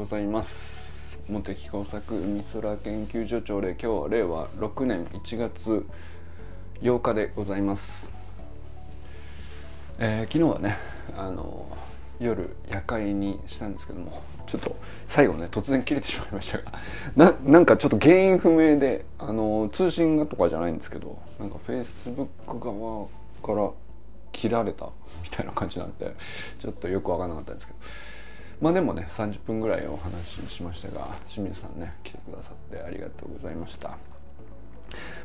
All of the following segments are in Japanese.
ございます。茂木工作海空研究所長で今日は令和6年1月8日でございます、えー昨日はねあの夜夜会にしたんですけどもちょっと最後ね突然切れてしまいましたがなんかちょっと原因不明であの通信がとかじゃないんですけどなんかフェイスブック側から切られたみたいな感じなんでちょっとよく分からなかったんですけど。まあでもね30分ぐらいお話ししましたが清水さんね来てくださってありがとうございました。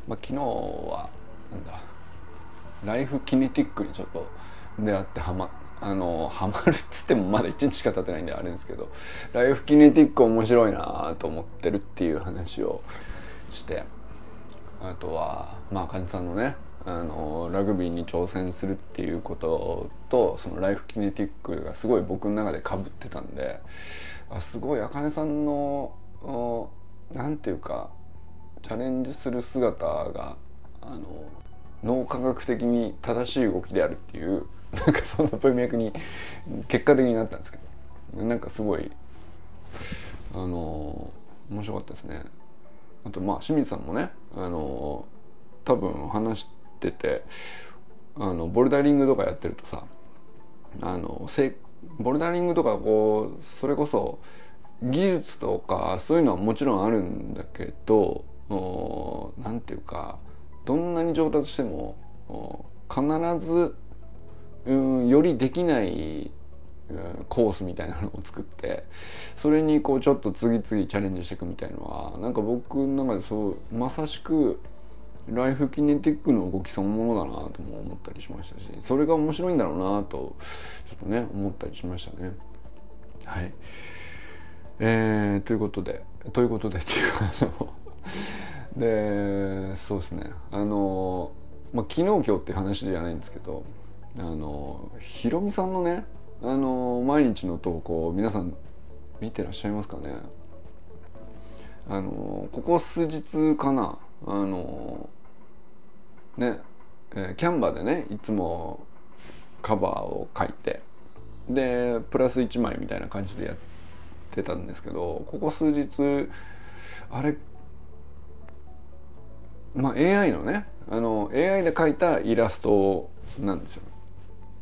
まあ昨日はなんだライフキネティックにちょっと出会ってはまあのハマるっつってもまだ1日しか経ってないんであれですけどライフキネティック面白いなと思ってるっていう話をしてあとはまあ患者さんのねあのラグビーに挑戦するっていうこととそのライフキネティックがすごい僕の中でかぶってたんであすごいあかねさんのおなんていうかチャレンジする姿があの脳科学的に正しい動きであるっていう なんかそんな文脈に結果的になったんですけどなんかすごいあの面白かったですね。あとまあ清水さんもねあの多分話しててあのボルダリングとかやってるとさあのボルダリングとかこうそれこそ技術とかそういうのはもちろんあるんだけどおなんていうかどんなに上達しても必ずうんよりできないコースみたいなのを作ってそれにこうちょっと次々チャレンジしていくみたいのはなんか僕の中でそうまさしくライフキネティックの動きそのものだなとも思ったりしましたしそれが面白いんだろうなとちょっとね思ったりしましたね。はいえー、ということでということでっていうかあのでそうですねあの、まあ、昨日今日っていう話じゃないんですけどあのひろみさんのねあの毎日の投稿皆さん見てらっしゃいますかね？あのここ数日かな？あのね、えーキャンバーでねいつもカバーを書いてでプラス1枚みたいな感じでやってたんですけどここ数日あれまあ AI のねあの AI で描いたイラストなんですよ。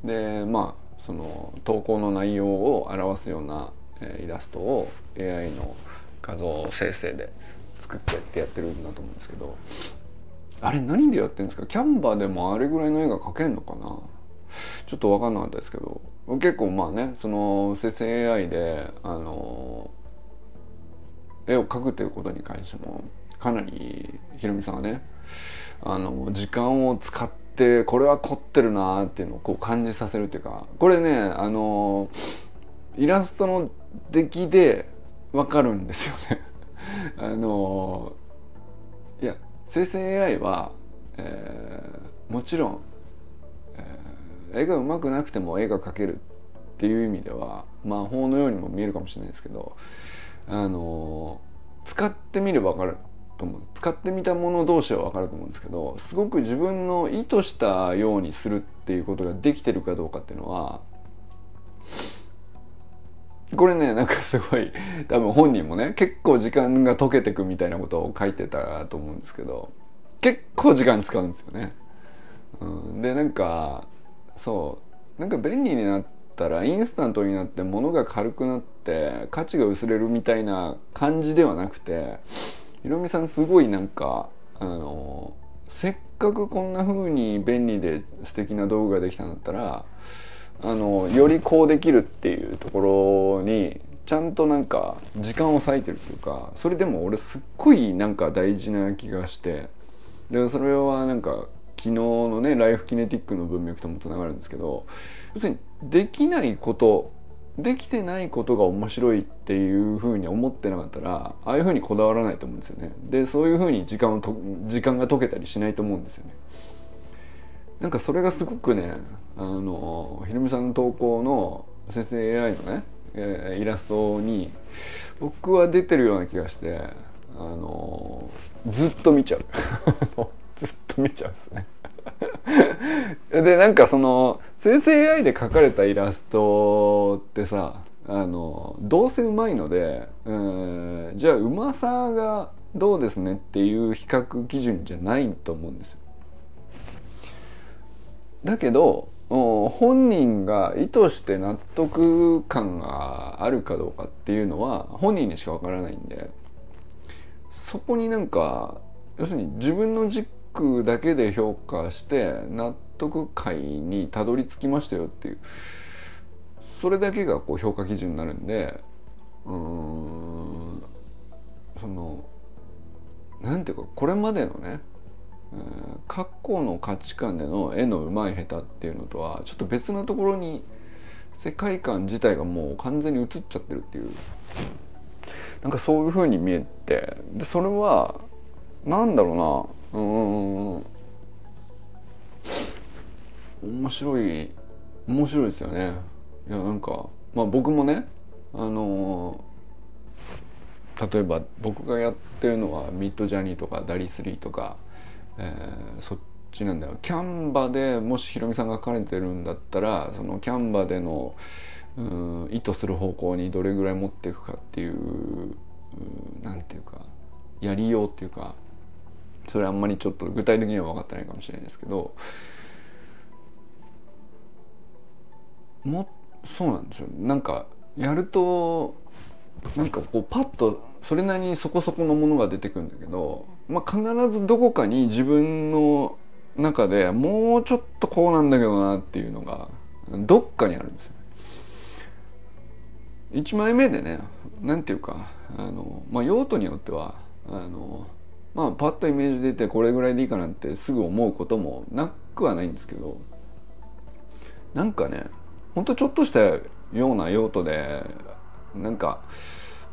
でまあその投稿の内容を表すような、えイラストを AI の画像生成で作ってってやってるんだと思うんですけどあれ何でやってるんですか？キャンバーでもあれぐらいの絵が描けんのかな？ちょっと分かんなかったですけど結構まあねその生成 AI であの絵を描くということに関してもかなりひろみさんはねあの時間を使ってこれは凝ってるなっていうのをこう感じさせるっていうかこれねあのイラストの出来でわかるんですよね。あのいや生成 AI は、えーもちろん、えー絵が上手くなくても絵が描けるっていう意味では魔法のようにも見えるかもしれないですけどあの使ってみれば分かると思う使ってみたもの同士は分かると思うんですけどすごく自分の意図したようにするっていうことができてるかどうかっていうのはこれねなんかすごい多分本人もね結構時間が解けてくみたいなことを書いてたと思うんですけど結構時間使うんですよね。うん、でなんかそうなんか便利になったらインスタントになって物が軽くなって価値が薄れるみたいな感じではなくてひろみさんすごいなんかあのせっかくこんな風に便利で素敵な道具ができたんだったらあのよりこうできるっていうところにちゃんとなんか時間を割いてるっていうかそれでも俺すっごいなんか大事な気がしてでそれはなんか昨日のねライフキネティックの文脈ともつながるんですけど要するにできないことできてないことが面白いっていうふうに思ってなかったらああいうふうにこだわらないと思うんですよね。でそういうふうに時間をと時間が解けたりしないと思うんですよね。なんかそれがすごくねあのひろみさんの投稿の先生 AI のね、えイラストに僕は出てるような気がしてあのずっと見ちゃう。ずっと見ちゃうんですね。でなんかその生成 AI で描かれたイラストってさあのどうせうまいのでうんじゃあうまさがどうですねっていう比較基準じゃないと思うんですよ。だけど本人が意図して納得感があるかどうかっていうのは本人にしかわからないんでそこになんか要するに自分の実軸だけで評価して納得感にたどり着きましたよっていう。それだけがこう評価基準になるんでうんそのなんていうかこれまでのね過去の価値観での絵のうまい下手っていうのとはちょっと別なところに世界観自体がもう完全に映っちゃってるっていう。なんかそういう風に見えてでそれはなんだろうな。うなうん面白い面白いですよね。いやなんかまあ僕もねあの例えば僕がやってるのはミッドジャニーとかダリスリーとかえー、そっちなんだよ。キャンバでもしヒロミさんが書かれてるんだったらそのキャンバでのうん意図する方向にどれぐらい持っていくかっていう何て言うかやりようっていうかそれあんまりちょっと具体的には分かってないかもしれないですけどもそうなんですよなんかやるとなんかこうパッとそれなりにそこそこのものが出てくるんだけどまあ、必ずどこかに自分の中でもうちょっとこうなんだけどなっていうのがどっかにあるんですよ。1枚目でね何て言うかあの、まあ、用途によってはあの、まあ、パッとイメージ出てこれぐらいでいいかなってすぐ思うこともなくはないんですけど。なんかねほんとちょっとしたような用途でなんか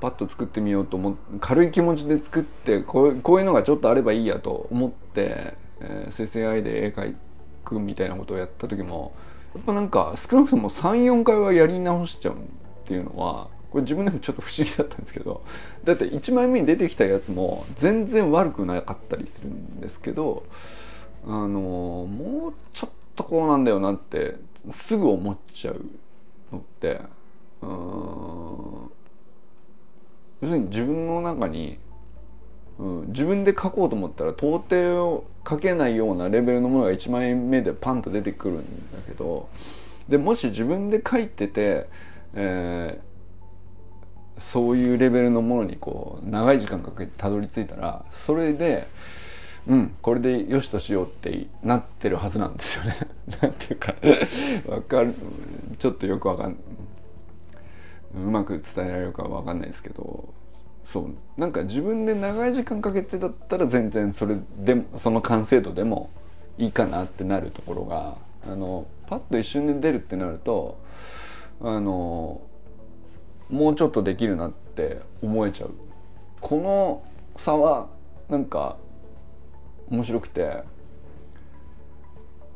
パッと作ってみようと思軽い気持ちで作ってこうこういうのがちょっとあればいいやと思って、えー、生成 AI で絵描くみたいなことをやった時もやっぱなんか少なくとも34回はやり直しちゃうっていうのはこれ自分でもちょっと不思議だったんですけどだって1枚目に出てきたやつも全然悪くなかったりするんですけどあのもうちょっとこうなんだよなってすぐ思っちゃうのってうん要するに自分の中に、うん、自分で書こうと思ったら到底を書けないようなレベルのものが1枚目でパンと出てくるんだけどでもし自分で書いてて、えー、そういうレベルのものにこう長い時間かけてたどり着いたらそれでうんこれでよしとしようってなってるはずなんですよね。なんていうかわかるちょっとよくわかんうまく伝えられるかは分かんないですけどそうなんか自分で長い時間かけてだったら全然それでその完成度でもいいかなってなるところがあのパッと一瞬で出るってなるとあのもうちょっとできるなって思えちゃう。この差はなんか面白くて。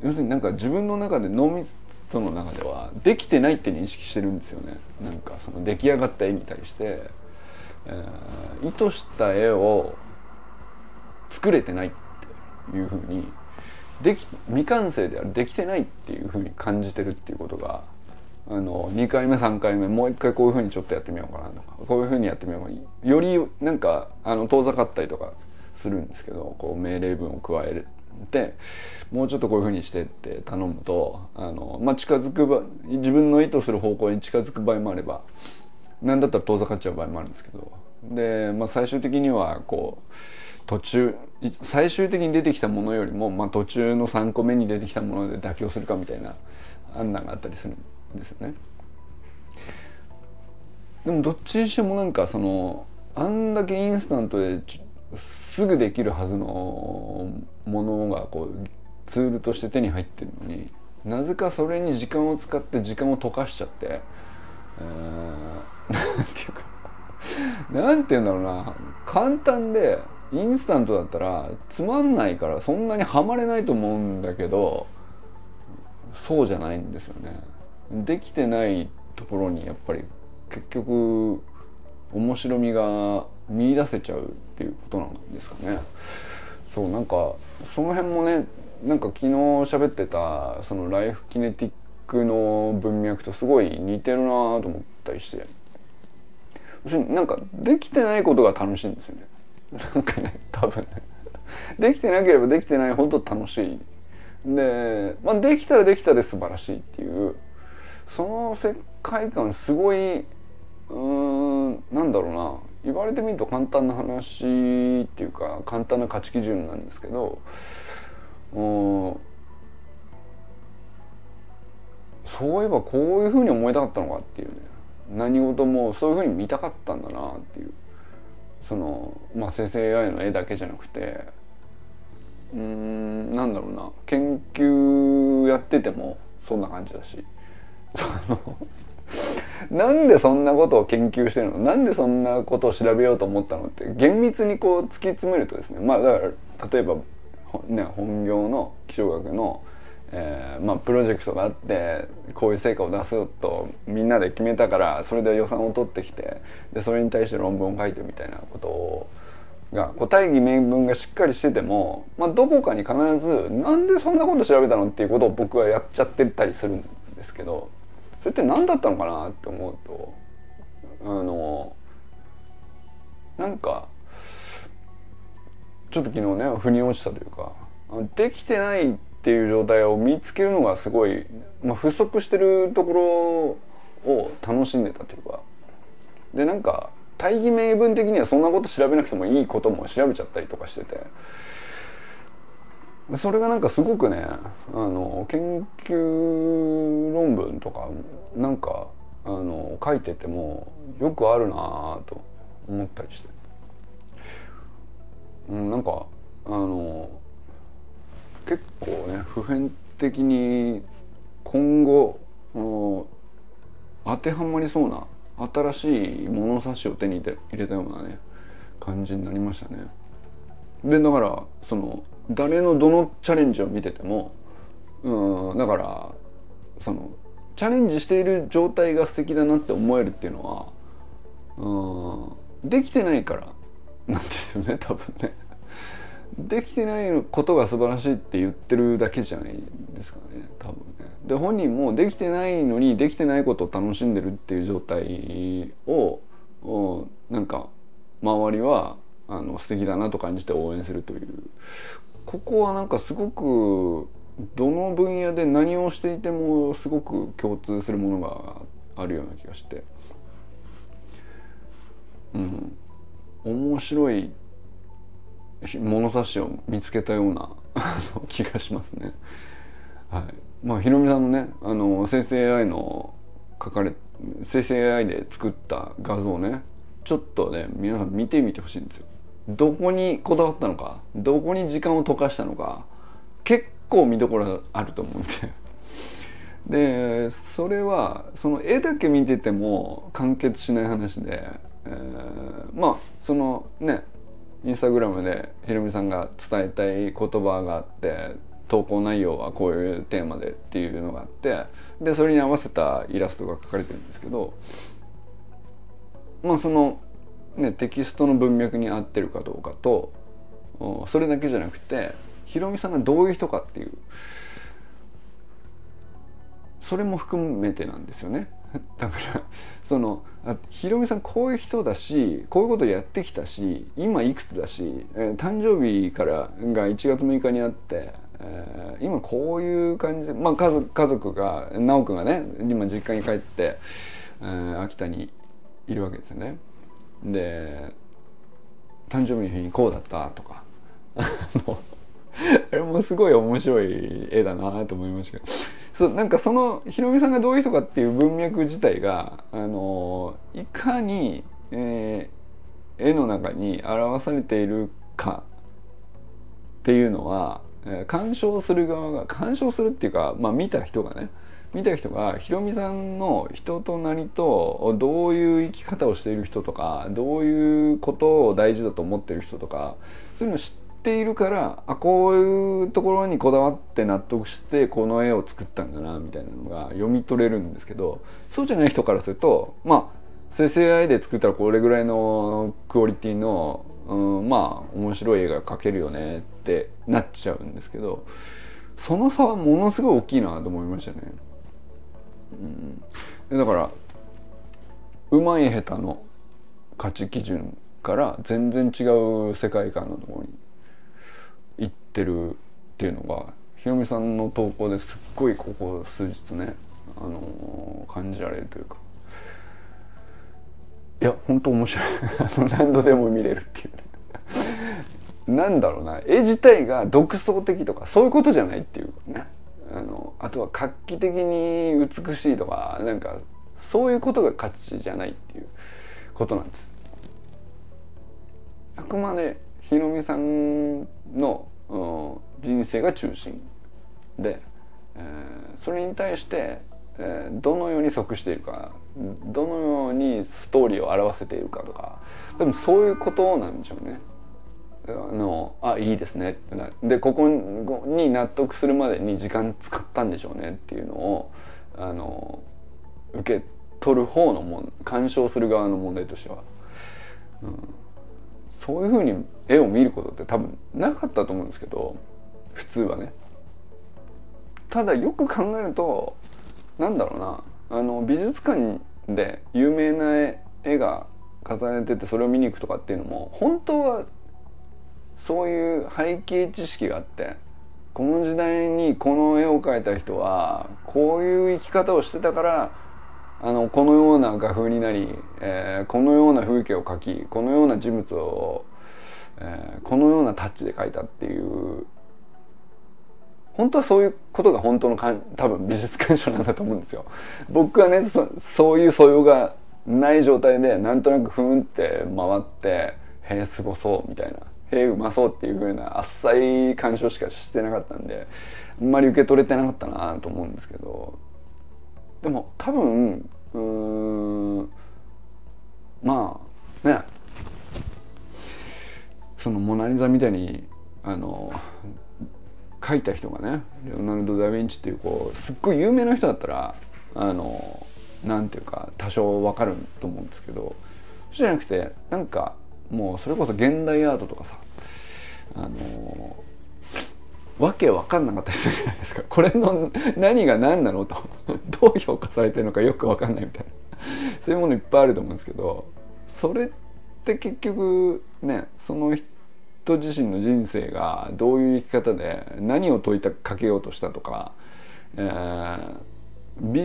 要するになんか自分の中で濃密人の中ではできてないって認識してるんですよね。なんかその出来上がった絵に対して、えー、意図した絵を作れてないっていうふうにでき未完成であるできてないっていうふうに感じてるっていうことがあの2回目3回目もう一回こういうふうにちょっとやってみようかなとかこういうふうにやってみようかな。よりなんかあの遠ざかったりとかするんですけどこう命令文を加えてもうちょっとこういうふうにしてって頼むとあの、まあ、近づく場自分の意図する方向に近づく場合もあれば何だったら遠ざかっちゃう場合もあるんですけどで、まあ、最終的にはこう途中最終的に出てきたものよりも、まあ、途中の3個目に出てきたもので妥協するかみたいな案内があったりする。ですよね。でもどっちにしてもなんかそのあんだけインスタントですぐできるはずのものがこうツールとして手に入ってるのになぜかそれに時間を使って時間を溶かしちゃって何ていうか何て言うんだろうな簡単でインスタントだったらつまんないからそんなにはまれないと思うんだけどそうじゃないんですよね。できてないところにやっぱり結局面白みが見出せちゃうっていうことなんですかね。そうなんかその辺もねなんか昨日喋ってたそのライフキネティックの文脈とすごい似てるなと思ったりして。なんかできてないことが楽しいんですよね。なんかね多分ね。できてなければできてないほど楽しい。で、まあ、できたらできたで素晴らしいっていうその世界観すごいうんなんだろうな。言われてみると簡単な話っていうか簡単な価値基準なんですけどうんそういえばこういうふうに思いたかったのかっていうね。何事もそういうふうに見たかったんだなっていう。そのまあ生成 AI の絵だけじゃなくてうんなんだろうな。研究やっててもそんな感じだし。なんでそんなことを研究してるの？なんでそんなことを調べようと思ったの？って厳密にこう突き詰めるとですねまあだから例えばね本業の気象学のえーまあ、プロジェクトがあってこういう成果を出すとみんなで決めたからそれで予算を取ってきてでそれに対して論文を書いてみたいなことをがこう大義名分がしっかりしてても、まあ、どこかに必ずなんでそんなこと調べたの？っていうことを僕はやっちゃってたりするんですけどそれって何だったのかなって思うとあのなんかちょっと昨日ね腑に落ちたというかできてないっていう状態を見つけるのがすごい、まあ、不足してるところを楽しんでたというかでなんか大義名分的にはそんなこと調べなくてもいいことも調べちゃったりとかしててそれがなんかすごくねあの研究論文とかなんかあの書いててもよくあるなと思ったりして、うん、なんかあの結構ね普遍的に今後当てはまりそうな新しい物差しを手に入れたようなね感じになりましたね。でだからその誰のどのチャレンジを見ててもうんだからそのチャレンジしている状態が素敵だなって思えるっていうのはうんできてないからなんですよね多分ね。できてないことが素晴らしいって言ってるだけじゃないですかね多分ね。で本人もできてないのにできてないことを楽しんでるっていう状態をなんか周りはあの素敵だなと感じて応援するというここはなんかすごくどの分野で何をしていてもすごく共通するものがあるような気がしてうん面白い物差しを見つけたような 気がしますね。はい、まあひろみさんのねあの生成 AI の書かれ生成 AI で作った画像ねちょっとね皆さん見てみてほしいんですよ。どこにこだわったのかどこに時間を溶かしたのか結構見どころあると思うんで。でそれはその絵だけ見てても完結しない話で、えー、まあそのねインスタグラムでひろみさんが伝えたい言葉があって投稿内容はこういうテーマでっていうのがあってでそれに合わせたイラストが描かれてるんですけどまあそのねテキストの文脈に合ってるかどうかとそれだけじゃなくてひろみさんがどういう人かっていうそれも含めてなんですよね。だからそのあひろみさんこういう人だしこういうことやってきたし今いくつだし、えー、誕生日からが1月6日にあって、えー、今こういう感じで、まあ、家族家族が直くんがね今実家に帰って、えー、秋田にいるわけですよね。で誕生日の日にこうだったとか。あれもすごい面白い絵だなと思いましたけど。そうなんかそのひろみさんがどういう人かっていう文脈自体があのいかに、えー、絵の中に表されているかっていうのは、えー、鑑賞する側が鑑賞するっていうか、まあ、見た人がね見た人がひろみさんの人となりとどういう生き方をしている人とかどういうことを大事だと思ってる人とかそういうのを知っているからあこういうところにこだわって納得してこの絵を作ったんだなみたいなのが読み取れるんですけどそうじゃない人からするとまあ生成 AI で作ったらこれぐらいのクオリティの、うん、まあ面白い絵が描けるよねってなっちゃうんですけどその差はものすごい大きいなと思いましたね。うん、だからうまい下手の価値基準から全然違う世界観のところに行ってるっていうのがひろみさんの投稿ですっごいここ数日ね、あのー、感じられるというか。いや本当面白い。何度でも見れるっていうね。なんだろうな。絵自体が独創的とかそういうことじゃないっていうね。あのあとは画期的に美しいとかなんかそういうことが価値じゃないっていうことなんですあくまでひろみさんの、人生が中心で、えー、それに対して、えー、どのように即しているかどのようにストーリーを表せているかとかでもそういうことなんでしょうね。のあいいですね。ってなでここに納得するまでに時間使ったんでしょうねっていうのをあの受け取る方のもん鑑賞する側の問題としては、うん、そういうふうに絵を見ることって多分なかったと思うんですけど普通はね。ただよく考えるとなんだろうな。あの美術館で有名な絵が飾られててそれを見に行くとかっていうのも本当はそういう背景知識があってこの時代にこの絵を描いた人はこういう生き方をしてたからあのこのような画風になり、えー、このような風景を描きこのような人物を、えー、このようなタッチで描いたっていう本当はそういうことが本当のかん多分美術鑑賞なんだと思うんですよ。僕はねそそういう素養がない状態でなんとなくふんって回って「へえすごそう」みたいな「へえうまそう」っていう風なあっさい鑑賞しかしてなかったんであんまり受け取れてなかったなと思うんですけどでも多分うんまあねその「モナ・リザ」みたいにあの描いた人がねレオナルド・ダ・ヴィンチっていうこうすっごい有名な人だったらあのなんていうか多少わかると思うんですけどそうじゃなくてなんかもうそれこそ現代アートとかさあのわけわかんなかったりするじゃないですか。これの何が何なのと。どう評価されてるのかよくわかんないみたいな。そういうものいっぱいあると思うんですけどそれって結局ねその人自身の人生がどういう生き方で何を問いたかけようとしたとか、えー、美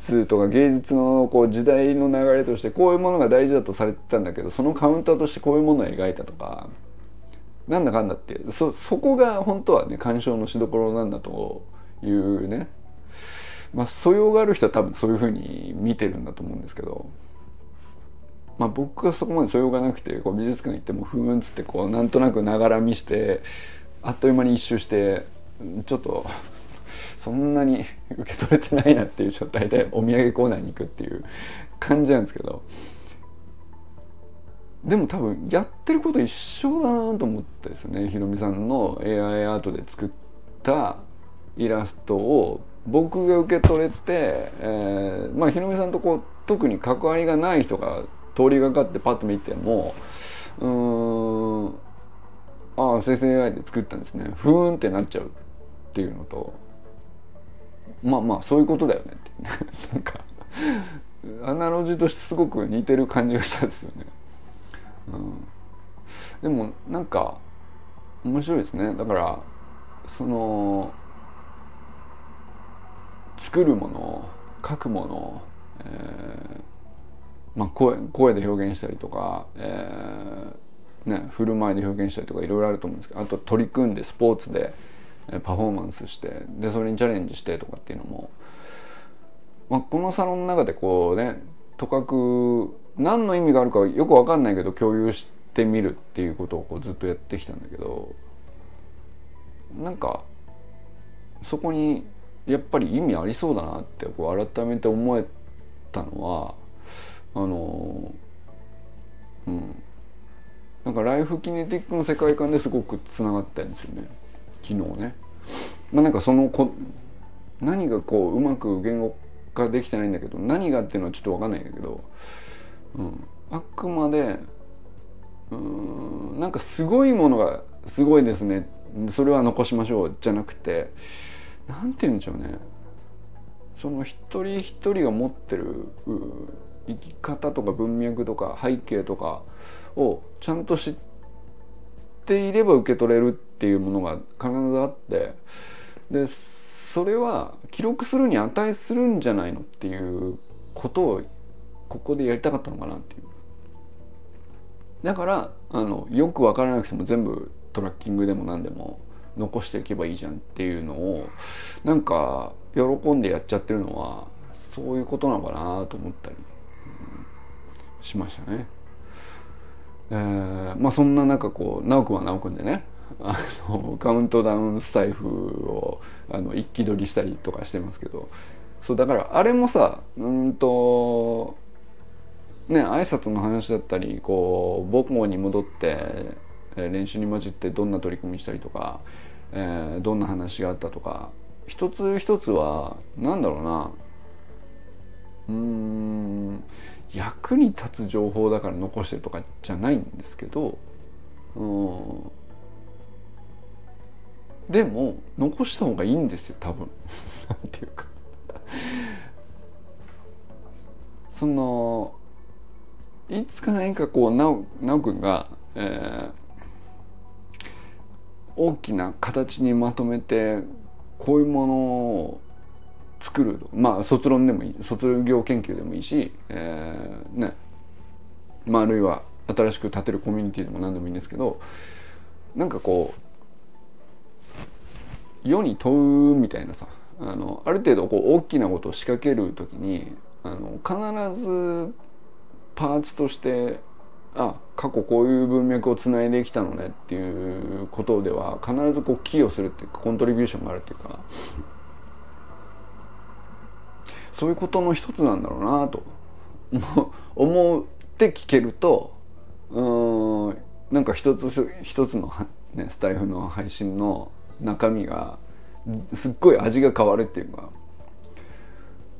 術とか芸術のこう時代の流れとしてこういうものが大事だとされてたんだけどそのカウンターとしてこういうものを描いたとかなんだかんだってそそこが本当はね鑑賞のしどころなんだというねまあ素養がある人は多分そういうふうに見てるんだと思うんですけど。まあ、僕はそこまで素養がなくてこう美術館行ってもふーんつってこうなんとなくながら見してあっという間に一周してちょっとそんなに 受け取れてないなっていう状態でお土産コーナーに行くっていう感じなんですけどでも多分やってること一緒だなと思ったですね。ひろみさんの AI アートで作ったイラストを僕が受け取れて、えー、まあひろみさんとこう特に関わりがない人が通りがかってパッと見てもうんああ生成 AI で作ったんですね。ふーんってなっちゃうっていうのとまあまあそういうことだよねってなんかアナロジーとしてすごく似てる感じがしたんですよね。うん、でもなんか面白いですね。だからその作るもの書くもの、えーまあ声、声で表現したりとか、えーね、振る舞いで表現したりとかいろいろあると思うんですけどあと取り組んでスポーツでパフォーマンスしてでそれにチャレンジしてとかっていうのも、まあ、このサロンの中でこうねとかく何の意味があるかよく分かんないけど共有してみるっていうことをこうずっとやってきたんだけどなんかそこにやっぱり意味ありそうだなってこう改めて思えたのはあのうんなんかライフキネティックの世界観ですごくつながったんですよね昨日ね。まあなんかそのこ何がこううまく言語化できてないんだけど何がっていうのはちょっと分かんないんだけど、うん、あくまでうんなんかすごいものがすごいですね。それは残しましょうじゃなくて何て言うんでしょうね。その一人一人が持ってる生き方とか文脈とか背景とかをちゃんと知っていれば受け取れるっていうものが必ずあってでそれは記録するに値するんじゃないのっていうことをここでやりたかったのかなっていうだからあのよく分からなくても全部トラッキングでも何でも残していけばいいじゃんっていうのをなんか喜んでやっちゃってるのはそういうことなのかなと思ったり、うん、しましたね。えー、まあそんな中こう直くんは直くんでねあのカウントダウンスタイフをあの一気取りしたりとかしてますけどそうだからあれもさうんとね挨拶の話だったりこう母校に戻って練習に混じってどんな取り組みしたりとか、えー、どんな話があったとか一つ一つは何だろうなうん役に立つ情報だから残してるとかじゃないんですけどうんでも残した方がいいんですよ多分。なんていうか。そのいつか何かこうなおなおくんが、えー、大きな形にまとめてこういうものを作るまあ卒論でもいい卒業研究でもいいし、えー、ね。まああるいは新しく建てるコミュニティでも何でもいいんですけどなんかこう世に問うみたいなさあのある程度こう大きなことを仕掛ける時にあの必ずパーツとしてあ過去こういう文脈をつないできたのねっていうことでは必ずこう寄与するっていうかコントリビューションがあるっていうかそういうことの一つなんだろうなと 思って聞けるとうんなんか一つ一つの、ね、スタイフの配信の中身がすっごい味が変わるっていうか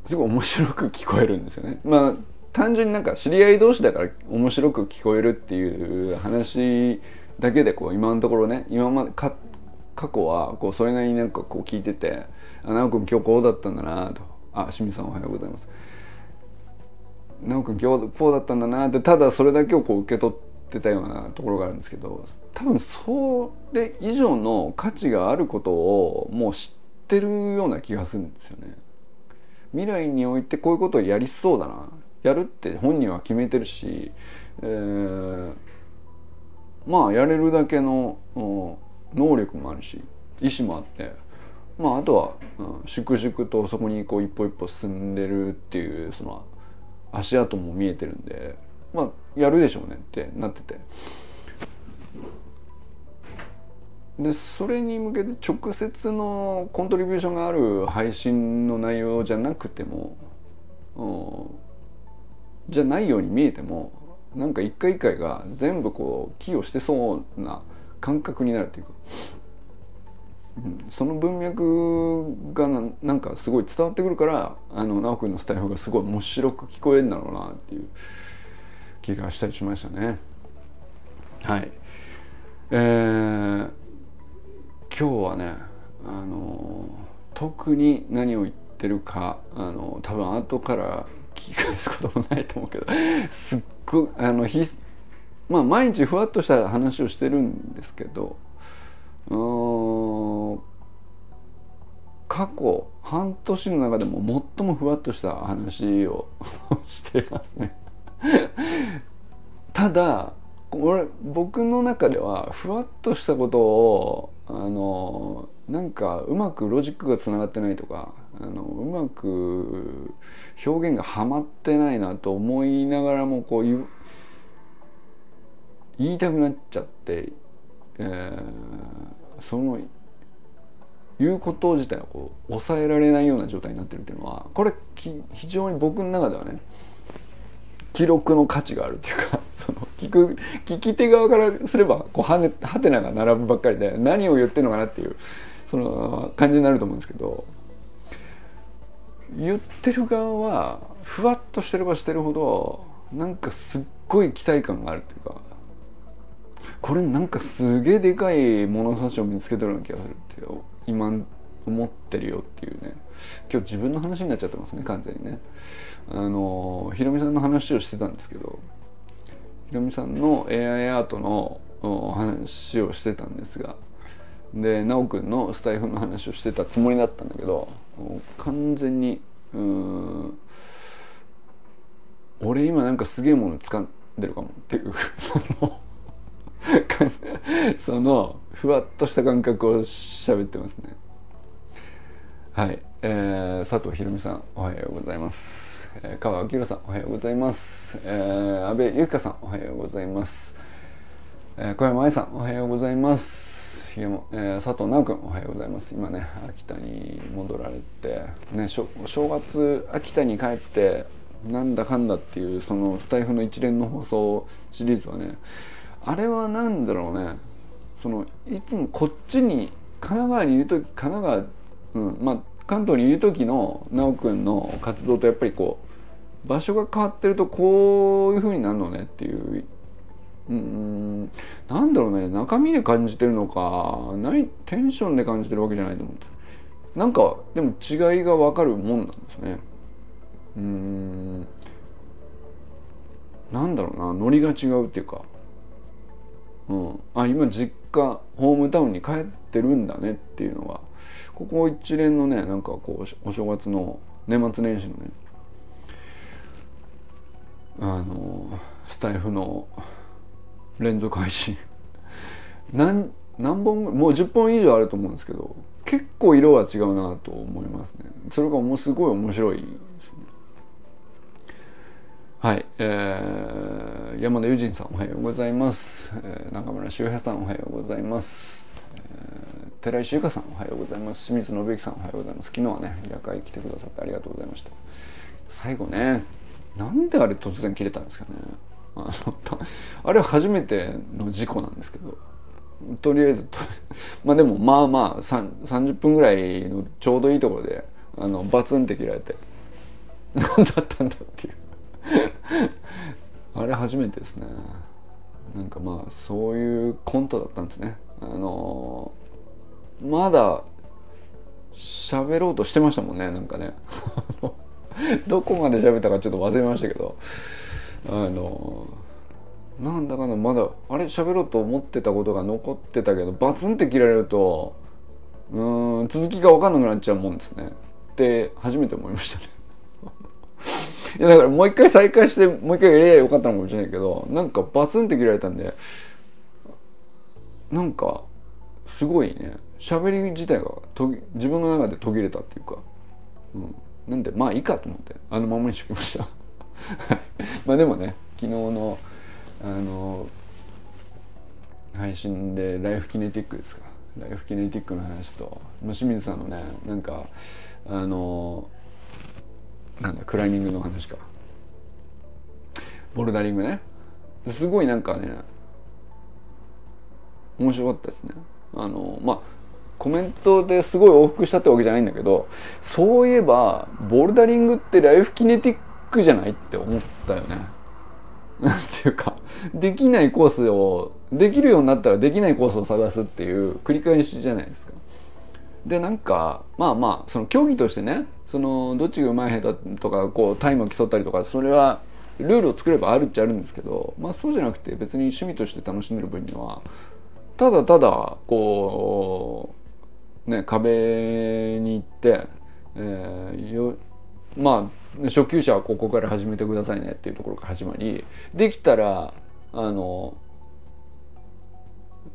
すごい面白く聞こえるんですよね。まあ単純になんか知り合い同士だから面白く聞こえるっていう話だけでこう今のところね今まで過去はこうそれなりになんかこう聞いてて「あ直君今日こうだったんだな」と「あ清水さんおはようございます」「直君今日こうだったんだな」ってただそれだけをこう受け取ってたようなところがあるんですけど多分それ以上の価値があることをもう知ってるような気がするんですよね。未来においてこういうことをやりそうだな。やるって本人は決めてるし、えー、まあやれるだけの能力もあるし意思もあってまああとは、うん、粛々とそこにこう一歩一歩進んでるっていうその足跡も見えてるんでまあやるでしょうねってなってて。でそれに向けて直接のコントリビューションがある配信の内容じゃなくても、じゃないように見えてもなんか一回一回が全部こう寄与してそうな感覚になるというか、うん、その文脈がななんかすごい伝わってくるからあの直君のスタイルがすごい面白く聞こえるんだろうなっていう気がしたりしましたね。はいえー、今日はねあの特に何を言ってるかあの多分後からき返すこともないと思うけどすっごあのひまあ毎日ふわっとした話をしてるんですけどうん過去半年の中でも最もふわっとした話をしてますね。ただ俺僕の中ではふわっとしたことをあのなんかうまくロジックがつながってないとかあのうまく表現がはまってないなと思いながらもこう言いたくなっちゃって、えー、その言うこと自体をこう抑えられないような状態になってるっていうのはこれ非常に僕の中ではね記録の価値があるっていうか その聞く聞き手側からすればこうはねはてなが並ぶばっかりで何を言ってるのかなっていうその感じになると思うんですけど言ってる側はふわっとしてればしてるほどなんかすっごい期待感があるっていうかこれなんかすげえでかい物差しを見つけてるような気がするっていう今思ってるよっていうね。今日自分の話になっちゃってますね完全にね。あのひろみさんの話をしてたんですけどひろみさんの AI アートの話をしてたんですがで奈くんのスタイフの話をしてたつもりだったんだけど完全にうん俺今なんかすげえもの掴んでるかもっていうそのそのふわっとした感覚を喋ってますね。はい、えー、佐藤ひろみさんおはようございます、えー、川明さんおはようございます、えー、安倍由香さんおはようございます、えー、小山愛さんおはようございます。ひげも、えー、佐藤直君おはようございます。今ね秋田に戻られてね正月秋田に帰ってなんだかんだっていうそのスタイフの一連の放送シリーズはねあれは何だろうねそのいつもこっちに神奈川にいる時神奈川うんまあ関東にいる時の修くんの活動とやっぱりこう場所が変わってるとこういう風になるのねっていううん。なんだろうね。中身で感じてるのかないテンションで感じてるわけじゃないと思うんですなんかでも違いが分かるもんなんですね。うん。なんだろうな。ノリが違うっていうか。うん。あ今実家ホームタウンに帰ってるんだねっていうのがここ一連のねなんかこうお正月の年末年始のねあのスタイフの連続配信。何何本もう10本以上あると思うんですけど結構色は違うなと思いますね。それがもうすごい面白いですね。はい、えー、山田友人さんおはようございます、えー、中村修平さんおはようございます、えー、寺井修香さんおはようございます。清水信之さんおはようございます。昨日はね夜会来てくださってありがとうございました。最後ねなんであれ突然切れたんですかね。あの あれは初めての事故なんですけどとりあえず まあでもまあまあ30分ぐらいのちょうどいいところであのバツンって切られて何だったんだっていう。あれ初めてですね。なんかまあそういうコントだったんですね。あのまだ喋ろうとしてましたもんねなんかね。どこまで喋ったかちょっと忘れましたけど。あのなんだかなまだあれ？喋ろうと思ってたことが残ってたけどバツンって切られるとうん続きが分かんなくなっちゃうもんですね。って初めて思いましたね。いやだからもう一回再開してもう一回やりゃよかったのかもしれないけどなんかバツンって切られたんでなんかすごいね。喋り自体がと自分の中で途切れたっていうか、うん、なんでまあいいかと思ってあのままにしときました。まあでもね昨日のあの配信でライフキネティックですか？ライフキネティックの話と清水さんのねなんかあのなんだクライミングの話か。ボルダリングね。すごいなんかね面白かったですね。あのまあコメントですごい往復したってわけじゃないんだけどそういえばボルダリングってライフキネティッククじゃないって思ったよね なんていうかできないコースをできるようになったらできないコースを探すっていう繰り返しじゃないですか。でなんかまあまあその競技としてねそのどっちがうまい下手とかこうタイムを競ったりとかそれはルールを作ればあるっちゃあるんですけどまあそうじゃなくて別に趣味として楽しんでる分にはただただこうね壁に行って、えー、よまあ初級者はここから始めてくださいねっていうところから始まりできたらあの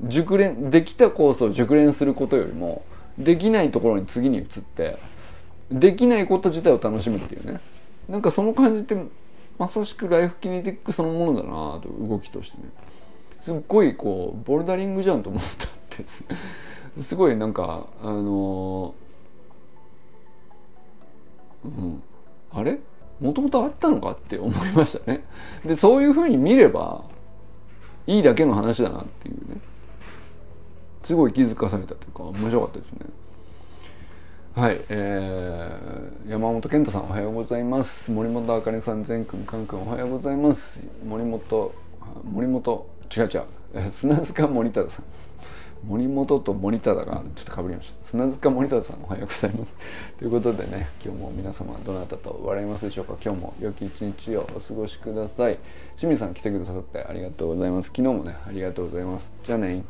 熟練できたコースを熟練することよりもできないところに次に移ってできないこと自体を楽しむっていうね。なんかその感じってまさしくライフキネティックそのものだなと動きとしてね。すっごいこうボルダリングじゃんと思ったってす。ごいなんかあのうん。あれ？もともとあったのかって思いましたね。でそういうふうに見ればいいだけの話だなっていうね。すごい気づかされたというか面白かったですね。はい、えー、山本健太さんおはようございます。森本あかりさん全くんかんくんおはようございます。森本森本違う違う。砂塚森田さん。森本と森忠がちょっとかぶりました。砂塚森忠さんおはようございます。ということでね今日も皆様どなたと笑いますでしょうか。今日も良き一日をお過ごしください。清水さん来てくださってありがとうございます。昨日もねありがとうございます。じゃあね。